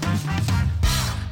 Thank you.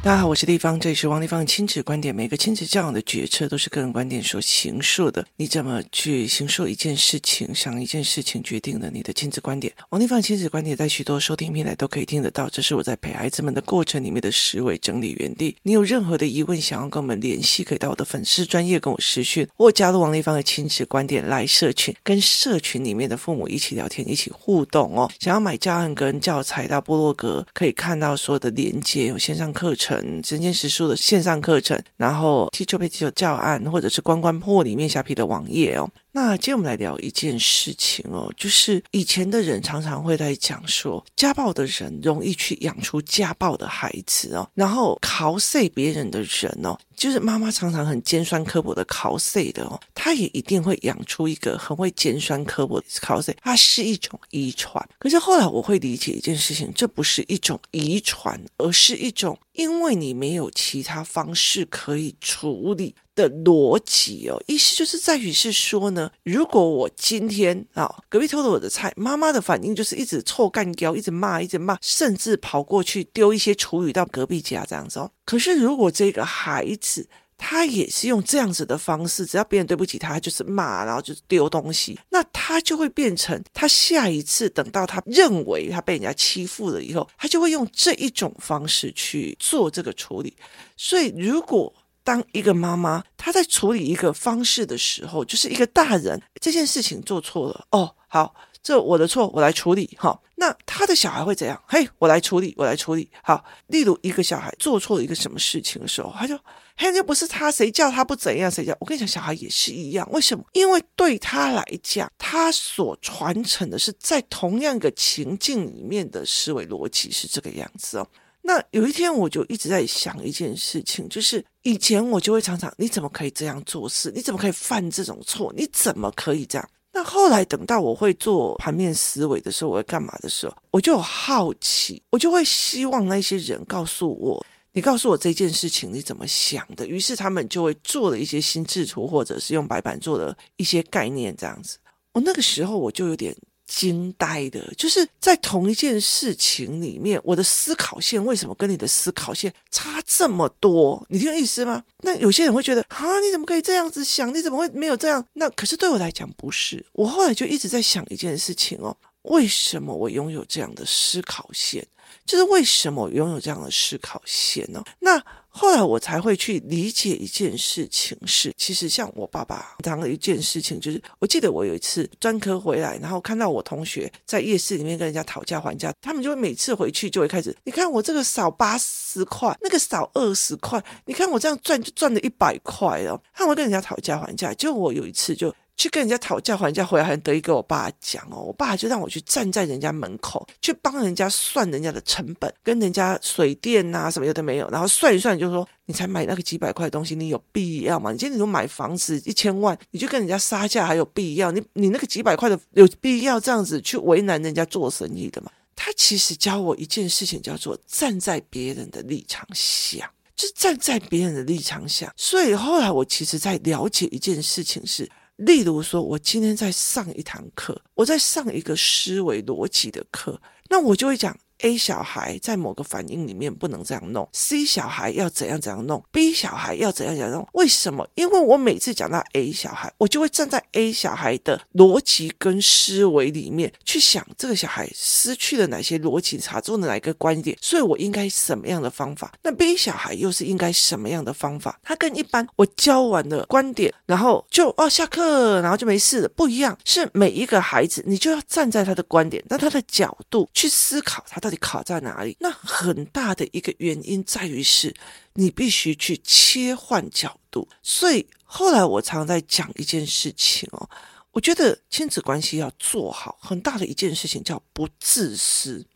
大家好，我是丽芳，这里是王丽芳的亲子观点。每个亲子教养的决策都是个人观点所形塑的。你怎么去形塑一件事情，想一件事情，决定了你的亲子观点。王丽芳亲子观点在许多收听平台都可以听得到。这是我在陪孩子们的过程里面的思维整理园地。你有任何的疑问，想要跟我们联系，可以到我的粉丝专业跟我私讯，或加入王丽芳的亲子观点来社群，跟社群里面的父母一起聊天，一起互动哦。想要买教案跟教材到部落格，可以看到所有的连接，有线上课程。真剑实书的线上课程，然后 Teacherpiece 教案，或者是关关破里面虾皮的网页哦。那今天我们来聊一件事情哦，就是以前的人常常会在讲说，家暴的人容易去养出家暴的孩子哦，然后考碎别人的人哦，就是妈妈常常很尖酸刻薄的考碎的哦，他也一定会养出一个很会尖酸刻薄的考碎，它是一种遗传。可是后来我会理解一件事情，这不是一种遗传，而是一种因为你没有其他方式可以处理。的逻辑哦，意思就是在于是说呢，如果我今天啊、哦，隔壁偷了我的菜，妈妈的反应就是一直臭干譙，一直骂，一直骂，甚至跑过去丢一些厨余到隔壁家这样子哦。可是如果这个孩子他也是用这样子的方式，只要别人对不起他，他就是骂，然后就是丢东西，那他就会变成他下一次等到他认为他被人家欺负了以后，他就会用这一种方式去做这个处理。所以如果当一个妈妈，她在处理一个方式的时候，就是一个大人这件事情做错了哦，好，这我的错，我来处理哈。那他的小孩会怎样？嘿，我来处理，我来处理。好，例如一个小孩做错了一个什么事情的时候，他就嘿，又不是他，谁叫他不怎样？谁叫？我跟你讲，小孩也是一样。为什么？因为对他来讲，他所传承的是在同样一个情境里面的思维逻辑是这个样子哦。那有一天，我就一直在想一件事情，就是以前我就会常常，你怎么可以这样做事？你怎么可以犯这种错？你怎么可以这样？那后来等到我会做盘面思维的时候，我会干嘛的时候，我就有好奇，我就会希望那些人告诉我，你告诉我这件事情你怎么想的？于是他们就会做了一些心智图，或者是用白板做的一些概念这样子。我那个时候我就有点。惊呆的，就是在同一件事情里面，我的思考线为什么跟你的思考线差这么多？你听意思吗？那有些人会觉得啊，你怎么可以这样子想？你怎么会没有这样？那可是对我来讲不是。我后来就一直在想一件事情哦，为什么我拥有这样的思考线？就是为什么我拥有这样的思考线呢？那。后来我才会去理解一件事情是，其实像我爸爸讲了一件事情，就是我记得我有一次专科回来，然后看到我同学在夜市里面跟人家讨价还价，他们就会每次回去就会开始，你看我这个少八十块，那个少二十块，你看我这样赚就赚了一百块哦，他们跟人家讨价还价，就我有一次就。去跟人家讨价还价，回来还得意跟我爸讲哦，我爸就让我去站在人家门口，去帮人家算人家的成本，跟人家水电呐、啊、什么有的没有，然后算一算，就说你才买那个几百块的东西，你有必要吗？你今天你说买房子一千万，你就跟人家杀价还有必要？你你那个几百块的有必要这样子去为难人家做生意的吗？他其实教我一件事情，叫做站在别人的立场想，就站在别人的立场想。所以后来我其实在了解一件事情是。例如说，我今天在上一堂课，我在上一个思维逻辑的课，那我就会讲。A 小孩在某个反应里面不能这样弄，C 小孩要怎样怎样弄，B 小孩要怎样怎样弄？为什么？因为我每次讲到 A 小孩，我就会站在 A 小孩的逻辑跟思维里面去想，这个小孩失去了哪些逻辑，查出了哪一个观点，所以我应该什么样的方法？那 B 小孩又是应该什么样的方法？他跟一般我教完的观点，然后就哦下课，然后就没事了，不一样。是每一个孩子，你就要站在他的观点，那他的角度去思考他的。你卡在哪里？那很大的一个原因在于是，你必须去切换角度。所以后来我常在讲一件事情哦，我觉得亲子关系要做好，很大的一件事情叫不自私，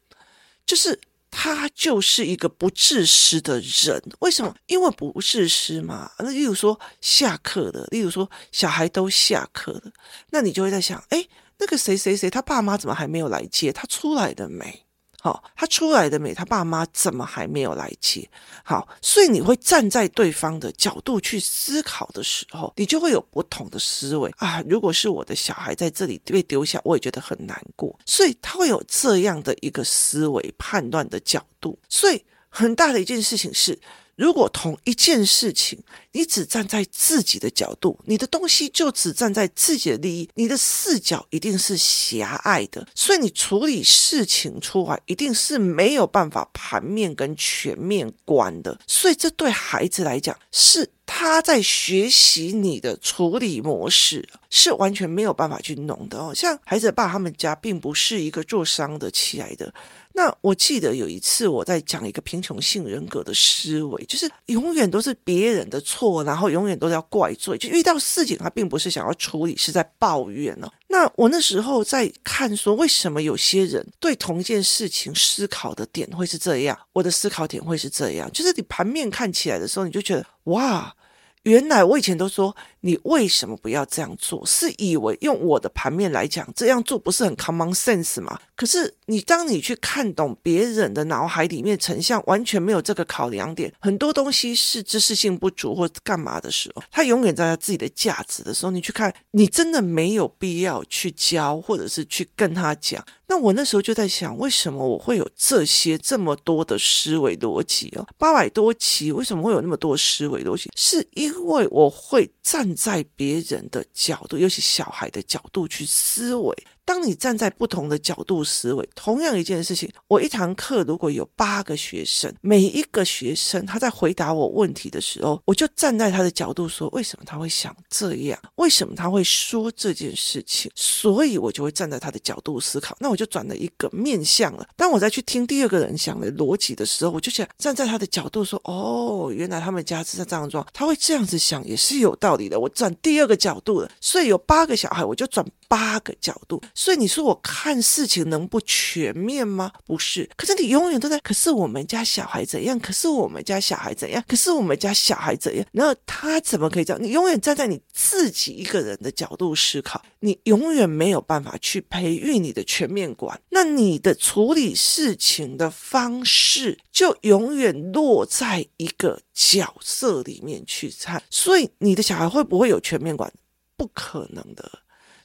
就是他就是一个不自私的人。为什么？因为不自私嘛。那例如说下课了，例如说小孩都下课了，那你就会在想，哎，那个谁谁谁，他爸妈怎么还没有来接？他出来的没？好，他出来的没？他爸妈怎么还没有来接？好，所以你会站在对方的角度去思考的时候，你就会有不同的思维啊。如果是我的小孩在这里被丢下，我也觉得很难过。所以他会有这样的一个思维判断的角度。所以很大的一件事情是。如果同一件事情，你只站在自己的角度，你的东西就只站在自己的利益，你的视角一定是狭隘的，所以你处理事情出来一定是没有办法盘面跟全面观的。所以这对孩子来讲，是他在学习你的处理模式，是完全没有办法去弄的哦。像孩子爸他们家并不是一个做商的起来的。那我记得有一次我在讲一个贫穷性人格的思维，就是永远都是别人的错，然后永远都要怪罪，就遇到事情他并不是想要处理，是在抱怨呢。那我那时候在看说，为什么有些人对同一件事情思考的点会是这样，我的思考点会是这样，就是你盘面看起来的时候，你就觉得哇。原来我以前都说，你为什么不要这样做？是以为用我的盘面来讲，这样做不是很 common sense 吗？可是你当你去看懂别人的脑海里面成像，完全没有这个考量点，很多东西是知识性不足或干嘛的时候，他永远在他自己的价值的时候，你去看，你真的没有必要去教，或者是去跟他讲。那我那时候就在想，为什么我会有这些这么多的思维逻辑哦？八百多期为什么会有那么多思维逻辑？是因为我会站在别人的角度，尤其小孩的角度去思维。当你站在不同的角度思维，同样一件事情，我一堂课如果有八个学生，每一个学生他在回答我问题的时候，我就站在他的角度说，为什么他会想这样？为什么他会说这件事情？所以我就会站在他的角度思考。那我就转了一个面向了。当我再去听第二个人讲的逻辑的时候，我就想站在他的角度说，哦，原来他们家是这样状，他会这样子想也是有道理的。我转第二个角度了，所以有八个小孩，我就转。八个角度，所以你说我看事情能不全面吗？不是，可是你永远都在。可是我们家小孩怎样？可是我们家小孩怎样？可是我们家小孩怎样？然后他怎么可以这样？你永远站在你自己一个人的角度思考，你永远没有办法去培育你的全面观。那你的处理事情的方式就永远落在一个角色里面去看。所以你的小孩会不会有全面观？不可能的。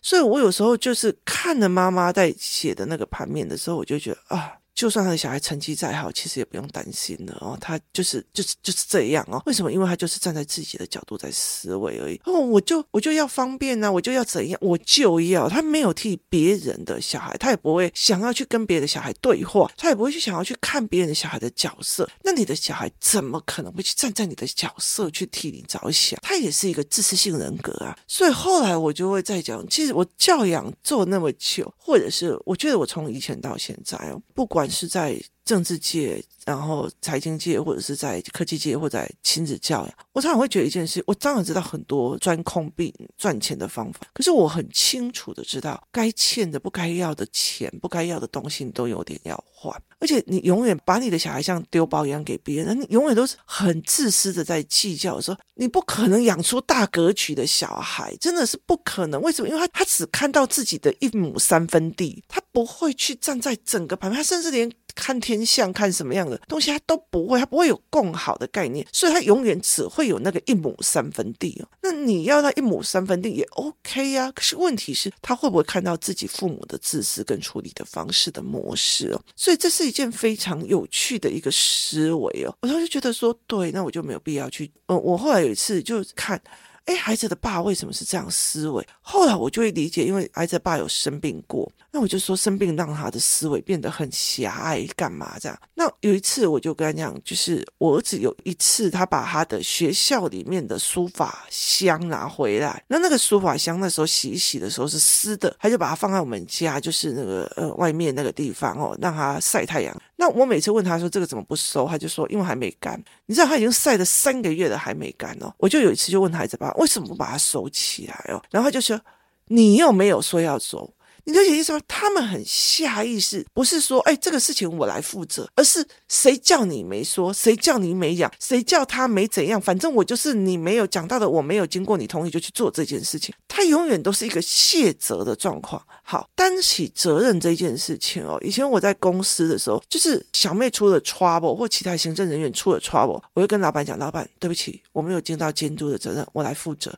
所以我有时候就是看着妈妈在写的那个盘面的时候，我就觉得啊。就算他的小孩成绩再好，其实也不用担心了哦。他就是就是就是这样哦。为什么？因为他就是站在自己的角度在思维而已。哦，我就我就要方便呢、我就要怎样，我就要。他没有替别人的小孩，他也不会想要去跟别的小孩对话，他也不会去想要去看别人的小孩的角色。那你的小孩怎么可能会去站在你的角色去替你着想？他也是一个自私性人格啊。所以后来我就会再讲，其实我教养做那么久，或者是我觉得我从以前到现在，不管。是在政治界，然后财经界，或者是在科技界，或者在亲子教养，我常常会觉得一件事：我当然知道很多钻空病赚钱的方法，可是我很清楚的知道，该欠的、不该要的钱、不该要的东西，都有点要还。而且你永远把你的小孩像丢包一样给别人，你永远都是很自私的在计较的时候，你不可能养出大格局的小孩，真的是不可能。为什么？因为他他只看到自己的一亩三分地，他不会去站在整个盘面，他甚至连。看天象，看什么样的东西，他都不会，他不会有更好的概念，所以他永远只会有那个一亩三分地哦。那你要那一亩三分地也 OK 呀，可是问题是，他会不会看到自己父母的自私跟处理的方式的模式哦？所以这是一件非常有趣的一个思维哦。我当时觉得说，对，那我就没有必要去。嗯，我后来有一次就看。哎，孩子的爸为什么是这样思维？后来我就会理解，因为孩子爸有生病过，那我就说生病让他的思维变得很狭隘，干嘛这样？那有一次我就跟他讲，就是我儿子有一次他把他的学校里面的书法箱拿回来，那那个书法箱那时候洗一洗的时候是湿的，他就把它放在我们家就是那个呃外面那个地方哦，让他晒太阳。那我每次问他说这个怎么不收，他就说因为还没干。你知道他已经晒了三个月了还没干哦。我就有一次就问孩子爸为什么不把它收起来哦？然后就说你又没有说要收。你就意思说，他们很下意识，不是说，哎，这个事情我来负责，而是谁叫你没说，谁叫你没讲，谁叫他没怎样，反正我就是你没有讲到的，我没有经过你同意就去做这件事情，他永远都是一个卸责的状况。好，担起责任这件事情哦，以前我在公司的时候，就是小妹出了 trouble 或其他行政人员出了 trouble，我会跟老板讲，老板，对不起，我没有尽到监督的责任，我来负责。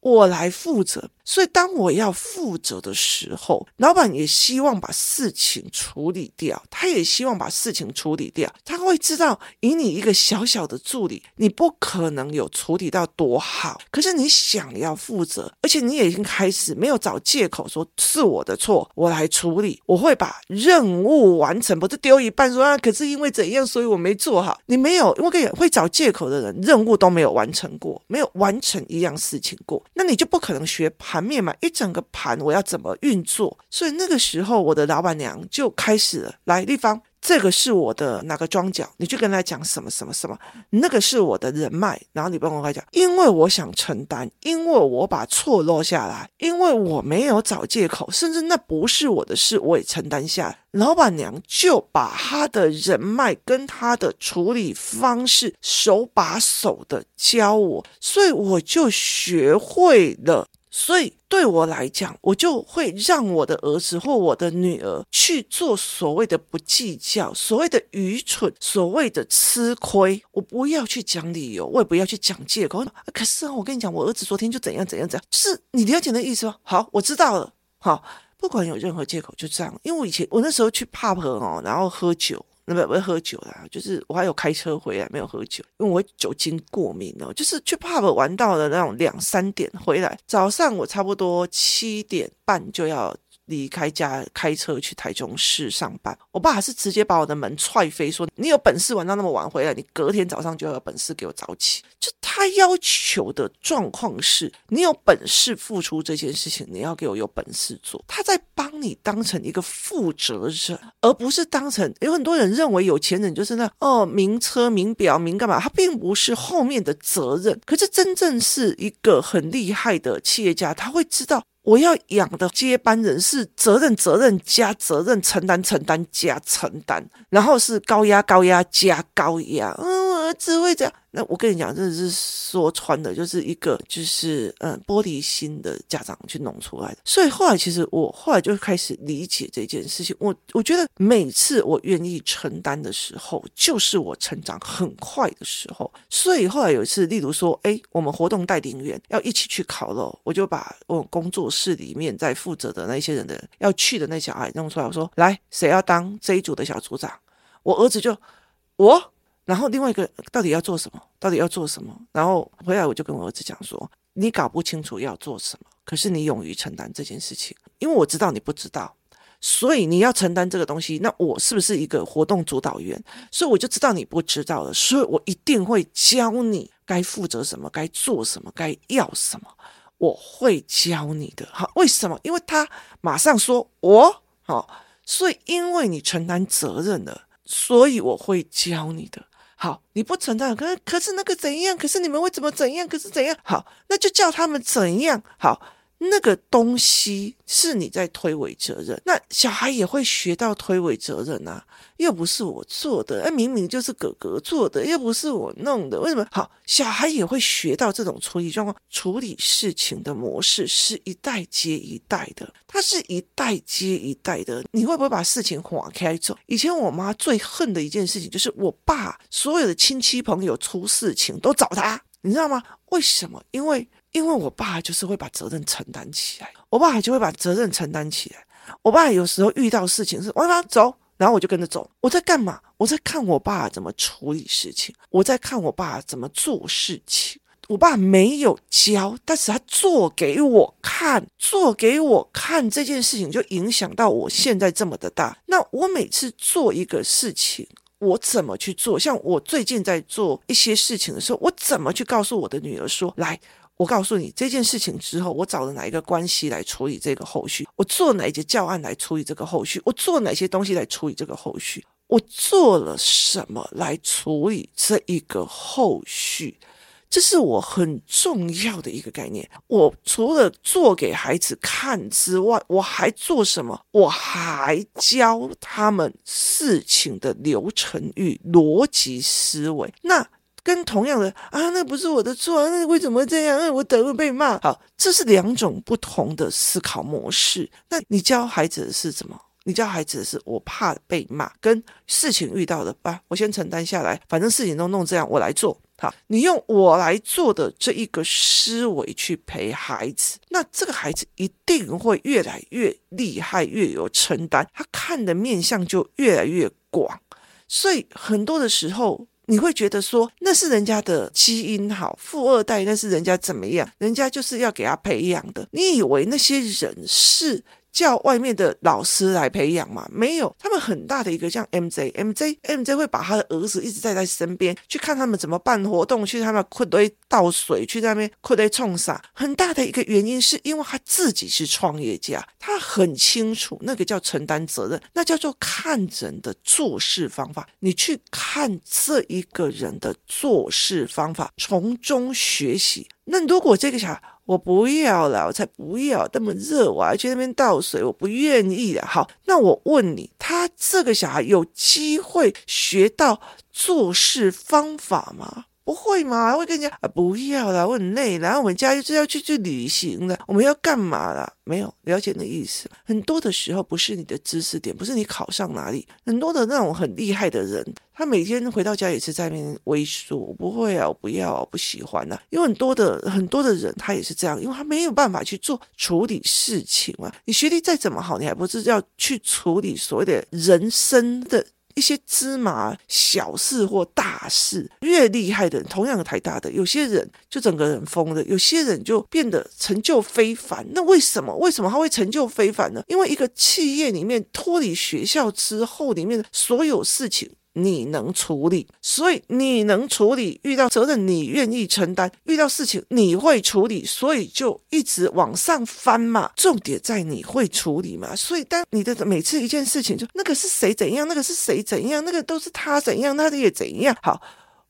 我来负责，所以当我要负责的时候，老板也希望把事情处理掉，他也希望把事情处理掉。他会知道，以你一个小小的助理，你不可能有处理到多好。可是你想要负责，而且你也已经开始没有找借口说是我的错，我来处理，我会把任务完成，不是丢一半说啊，可是因为怎样，所以我没做好。你没有，我跟你会找借口的人，任务都没有完成过，没有完成一样事情过，那你就不可能学盘面嘛，一整个盘我要怎么运作？所以那个时候，我的老板娘就开始了，来立方。这个是我的哪个庄脚，你去跟他讲什么什么什么，那个是我的人脉，然后你帮我来讲，因为我想承担，因为我把错落下来，因为我没有找借口，甚至那不是我的事，我也承担下来。老板娘就把她的人脉跟她的处理方式手把手的教我，所以我就学会了。所以对我来讲，我就会让我的儿子或我的女儿去做所谓的不计较，所谓的愚蠢，所谓的吃亏。我不要去讲理由，我也不要去讲借口。可是我跟你讲，我儿子昨天就怎样怎样怎样，是你了解那意思吗？好，我知道了。好，不管有任何借口，就这样。因为我以前我那时候去 pub 哦，然后喝酒。那不不会喝酒啦，就是我还有开车回来没有喝酒，因为我酒精过敏哦。就是去 pub 玩到了那种两三点回来，早上我差不多七点半就要离开家开车去台中市上班，我爸还是直接把我的门踹飞，说：“你有本事玩到那么晚回来，你隔天早上就要有本事给我早起。”就他要求的状况是，你有本事付出这件事情，你要给我有本事做。他在帮你当成一个负责人，而不是当成有很多人认为有钱人就是那哦名车名表名干嘛，他并不是后面的责任。可是真正是一个很厉害的企业家，他会知道。我要养的接班人是责任、责任加责任，承担、承担加承担，然后是高压、高压加高压。嗯，我儿子会这样。那我跟你讲，这是说穿的，就是一个就是嗯玻璃心的家长去弄出来的。所以后来其实我后来就开始理解这件事情。我我觉得每次我愿意承担的时候，就是我成长很快的时候。所以后来有一次，例如说，哎，我们活动带领员要一起去考了，我就把我工作室里面在负责的那些人的要去的那小孩弄出来，我说来，谁要当这一组的小组长？我儿子就我。然后另外一个到底要做什么？到底要做什么？然后回来我就跟我儿子讲说：“你搞不清楚要做什么，可是你勇于承担这件事情，因为我知道你不知道，所以你要承担这个东西。那我是不是一个活动主导员？所以我就知道你不知道了，所以我一定会教你该负责什么，该做什么，该要什么，我会教你的。好，为什么？因为他马上说我好，所以因为你承担责任了，所以我会教你的。”好，你不存在，可可是那个怎样？可是你们会怎么怎样？可是怎样？好，那就叫他们怎样？好。那个东西是你在推诿责任，那小孩也会学到推诿责任啊，又不是我做的，那明明就是哥哥做的，又不是我弄的，为什么？好，小孩也会学到这种处理状况、处理事情的模式，是一代接一代的，它是一代接一代的。你会不会把事情划开走？以前我妈最恨的一件事情，就是我爸所有的亲戚朋友出事情都找他，你知道吗？为什么？因为。因为我爸就是会把责任承担起来，我爸就会把责任承担起来。我爸有时候遇到事情是，我爸走，然后我就跟着走。我在干嘛？我在看我爸怎么处理事情，我在看我爸怎么做事情。我爸没有教，但是他做给我看，做给我看这件事情就影响到我现在这么的大。那我每次做一个事情，我怎么去做？像我最近在做一些事情的时候，我怎么去告诉我的女儿说，来。我告诉你这件事情之后，我找了哪一个关系来处理这个后续？我做哪一些教案来处理这个后续？我做哪些东西来处理这个后续？我做了什么来处理这一个后续？这是我很重要的一个概念。我除了做给孩子看之外，我还做什么？我还教他们事情的流程与逻辑思维。那。跟同样的啊，那不是我的错，那为什么会这样？那我等会被骂。好，这是两种不同的思考模式。那你教孩子的是什么？你教孩子的是我怕被骂，跟事情遇到的吧，我先承担下来，反正事情都弄这样，我来做。好，你用我来做的这一个思维去陪孩子，那这个孩子一定会越来越厉害，越有承担，他看的面向就越来越广。所以很多的时候，你会觉得说那是人家的基因好，富二代那是人家怎么样，人家就是要给他培养的。你以为那些人是？叫外面的老师来培养嘛？没有，他们很大的一个像 MJ，MJ，MJ 会把他的儿子一直带在身边，去看他们怎么办活动，去他们困堆倒水，去那边困堆冲洒。很大的一个原因是因为他自己是创业家，他很清楚那个叫承担责任，那叫做看人的做事方法。你去看这一个人的做事方法，从中学习。那如果这个小孩，我不要了，我才不要那么热，我还去那边倒水，我不愿意了。好，那我问你，他这个小孩有机会学到做事方法吗？不会嘛？会跟人家啊，不要了，我很累，然后我们家就是要去去旅行了，我们要干嘛了？没有了解你的意思。很多的时候不是你的知识点，不是你考上哪里，很多的那种很厉害的人，他每天回到家也是在那边微说，我不会啊，我不要，我不喜欢啊。有很多的很多的人，他也是这样，因为他没有办法去做处理事情啊。你学历再怎么好，你还不是要去处理所谓的人生的。一些芝麻小事或大事，越厉害的人，同样的台大的，有些人就整个人疯了，有些人就变得成就非凡。那为什么？为什么他会成就非凡呢？因为一个企业里面脱离学校之后，里面的所有事情。你能处理，所以你能处理。遇到责任，你愿意承担；遇到事情，你会处理，所以就一直往上翻嘛。重点在你会处理嘛。所以当你的每次一件事情，就那个是谁怎样，那个是谁怎样，那个都是他怎样，他的也怎样。好，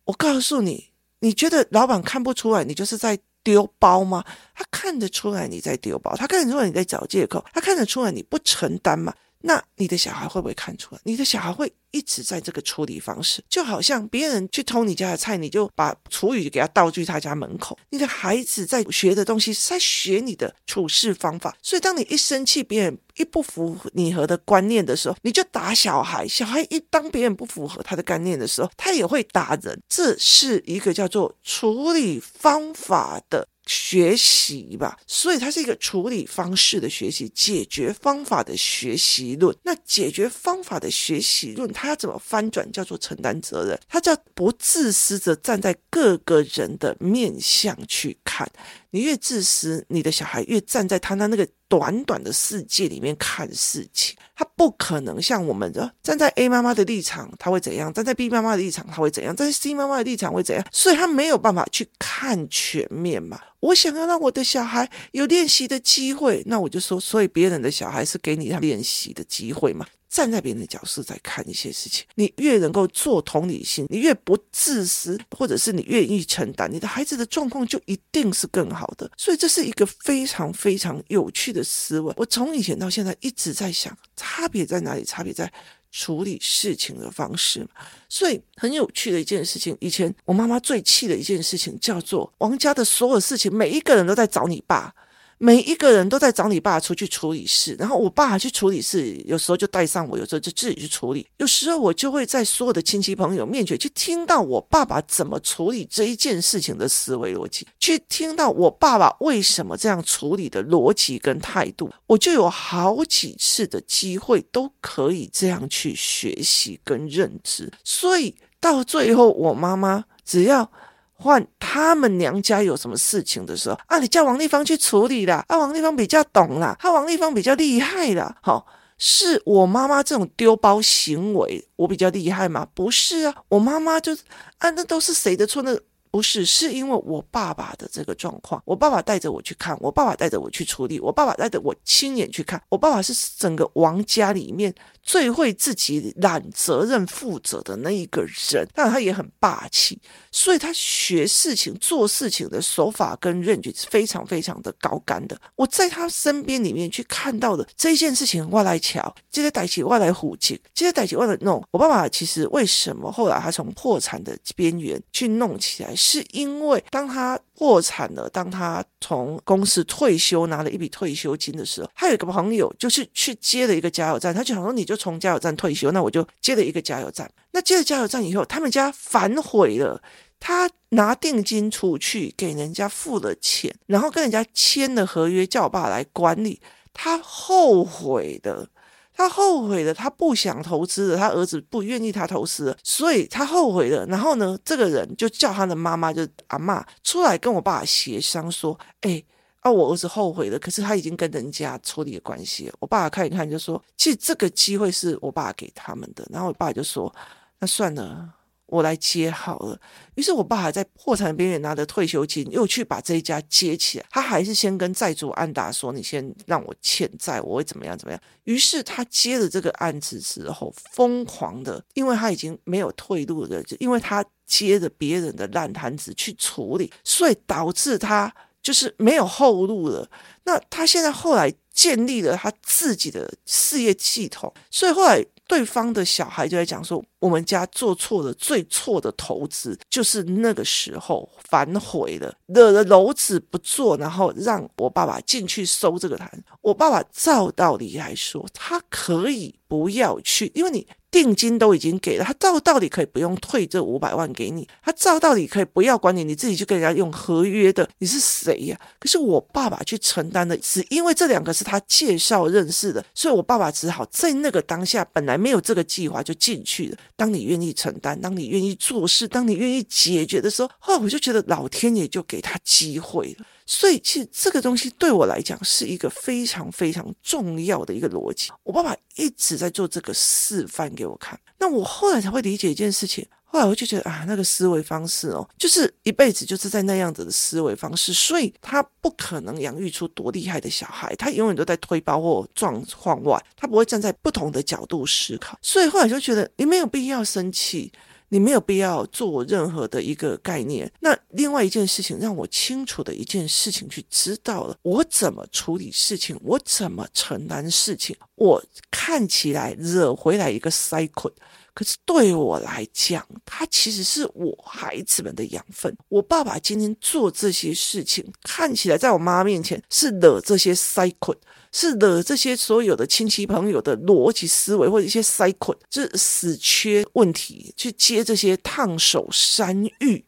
我告诉你，你觉得老板看不出来你就是在丢包吗？他看得出来你在丢包，他看得出来你在找借口，他看得出来你不承担嘛。那你的小孩会不会看出来？你的小孩会一直在这个处理方式，就好像别人去偷你家的菜，你就把厨余给他倒去他家门口。你的孩子在学的东西是在学你的处事方法，所以当你一生气，别人一不符合你和的观念的时候，你就打小孩。小孩一当别人不符合他的观念的时候，他也会打人。这是一个叫做处理方法的。学习吧，所以它是一个处理方式的学习，解决方法的学习论。那解决方法的学习论，它要怎么翻转？叫做承担责任，它叫不自私的站在各个人的面向去看。你越自私，你的小孩越站在他那那个短短的世界里面看事情，他不可能像我们的站在 A 妈妈的立场，他会怎样？站在 B 妈妈的立场，他会怎样？站在 C 妈妈的立场会怎样？所以他没有办法去看全面嘛。我想要让我的小孩有练习的机会，那我就说，所以别人的小孩是给你他练习的机会嘛。站在别人的角色在看一些事情，你越能够做同理心，你越不自私，或者是你愿意承担，你的孩子的状况就一定是更好的。所以这是一个非常非常有趣的思维。我从以前到现在一直在想，差别在哪里？差别在处理事情的方式。所以很有趣的一件事情，以前我妈妈最气的一件事情叫做王家的所有事情，每一个人都在找你爸。每一个人都在找你爸出去处理事，然后我爸去处理事，有时候就带上我，有时候就自己去处理。有时候我就会在所有的亲戚朋友面前去听到我爸爸怎么处理这一件事情的思维逻辑，去听到我爸爸为什么这样处理的逻辑跟态度，我就有好几次的机会都可以这样去学习跟认知。所以到最后，我妈妈只要。换他们娘家有什么事情的时候啊，你叫王丽芳去处理啦。啊，王丽芳比较懂啦，她王丽芳比较厉害啦。好、是我妈妈这种丢包行为，我比较厉害吗？不是啊，我妈妈就是啊，那都是谁的错呢？不是，是因为我爸爸的这个状况，我爸爸带着我去看，我爸爸带着我去处理，我爸爸带着我亲眼去看，我爸爸是整个王家里面。最会自己揽责任负责的那一个人，但他也很霸气，所以他学事情、做事情的手法跟认知是非常非常的高干的。我在他身边里面去看到的这件事情，外来桥，接着逮起外来虎警，接着逮起外来弄。我爸爸其实为什么后来他从破产的边缘去弄起来？是因为当他破产了，当他从公司退休拿了一笔退休金的时候，他有一个朋友就是去接了一个加油站，他就想说，你就从加油站退休，那我就接了一个加油站。那接了加油站以后，他们家反悔了，他拿定金出去给人家付了钱，然后跟人家签了合约，叫我爸来管理，他后悔的。他后悔了，他不想投资了，他儿子不愿意他投资了，所以他后悔了。然后呢，这个人就叫他的妈妈，就阿妈出来跟我爸协商说：“哎，啊，我儿子后悔了，可是他已经跟人家处理了关系了。”我爸看一看就说：“其实这个机会是我爸给他们的。”然后我爸就说：“那算了。”我来接好了，于是我爸还在破产边缘拿着退休金，又去把这一家接起来。他还是先跟债主安达说：“你先让我欠债，我会怎么样怎么样。”于是他接了这个案子之后，疯狂的，因为他已经没有退路了，就因为他接着别人的烂摊子去处理，所以导致他就是没有后路了。那他现在后来建立了他自己的事业系统，所以后来。对方的小孩就在讲说，我们家做错了最错的投资，就是那个时候反悔了，惹了篓子不做，然后让我爸爸进去收这个摊。我爸爸照道理来说，他可以不要去，因为你。定金都已经给了，他照道理可以不用退这五百万给你，他照道理可以不要管你，你自己就跟人家用合约的，你是谁呀？可是我爸爸去承担的，只因为这两个是他介绍认识的，所以我爸爸只好在那个当下，本来没有这个计划就进去了。当你愿意承担，当你愿意做事，当你愿意解决的时候，哦，我就觉得老天爷就给他机会了。所以，其实这个东西对我来讲是一个非常非常重要的一个逻辑。我爸爸一直在做这个示范给我看，那我后来才会理解一件事情。后来我就觉得啊，那个思维方式哦，就是一辈子就是在那样子的思维方式，所以他不可能养育出多厉害的小孩。他永远都在推包或状况外，他不会站在不同的角度思考。所以后来就觉得你没有必要生气。你没有必要做任何的一个概念。那另外一件事情，让我清楚的一件事情去知道了，我怎么处理事情，我怎么承担事情。我看起来惹回来一个 cycle，可是对我来讲，它其实是我孩子们的养分。我爸爸今天做这些事情，看起来在我妈面前是惹这些 cycle。是惹，这些所有的亲戚朋友的逻辑思维或者一些 cycle，就是死缺问题去接这些烫手山芋，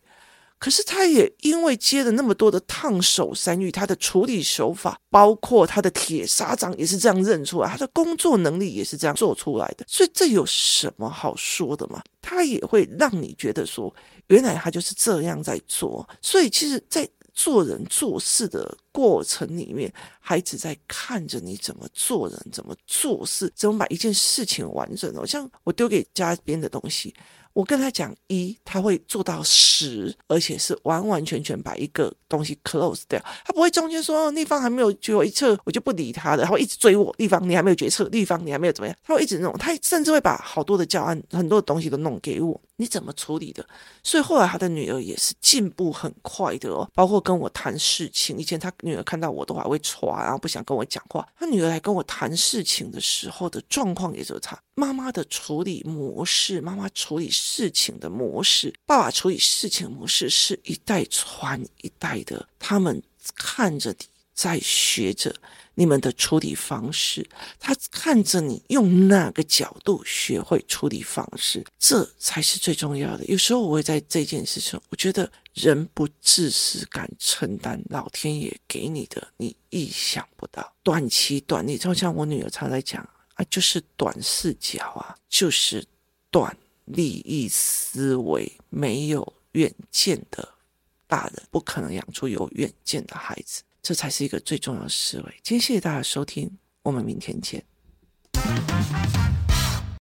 可是他也因为接了那么多的烫手山芋，他的处理手法，包括他的铁砂掌也是这样认出来，他的工作能力也是这样做出来的，所以这有什么好说的吗？他也会让你觉得说，原来他就是这样在做，所以其实，在。做人做事的过程里面，孩子在看着你怎么做人、怎么做事、怎么把一件事情完整的。像我丢给家边的东西。我跟他讲一，他会做到十，而且是完完全全把一个东西 close 掉，他不会中间说哦，立方还没有决策，我就不理他了，他会一直追我，立方你还没有决策，立方你还没有怎么样，他会一直弄，他甚至会把好多的教案、很多的东西都弄给我，你怎么处理的？所以后来他的女儿也是进步很快的哦，包括跟我谈事情，以前他女儿看到我都还会歘，然后不想跟我讲话，她女儿来跟我谈事情的时候的状况也就是她。妈妈的处理模式，妈妈处理事情的模式，爸爸处理事情的模式，是一代传一代的。他们看着你在学着你们的处理方式，他看着你用哪个角度学会处理方式，这才是最重要的。有时候我会在这件事情，我觉得人不自私，敢承担，老天爷给你的，你意想不到。短期短利，就像我女儿常在讲。啊，就是短视角啊，就是短利益思维，没有远见的大人，不可能养出有远见的孩子，这才是一个最重要的思维。今天谢谢大家收听，我们明天见。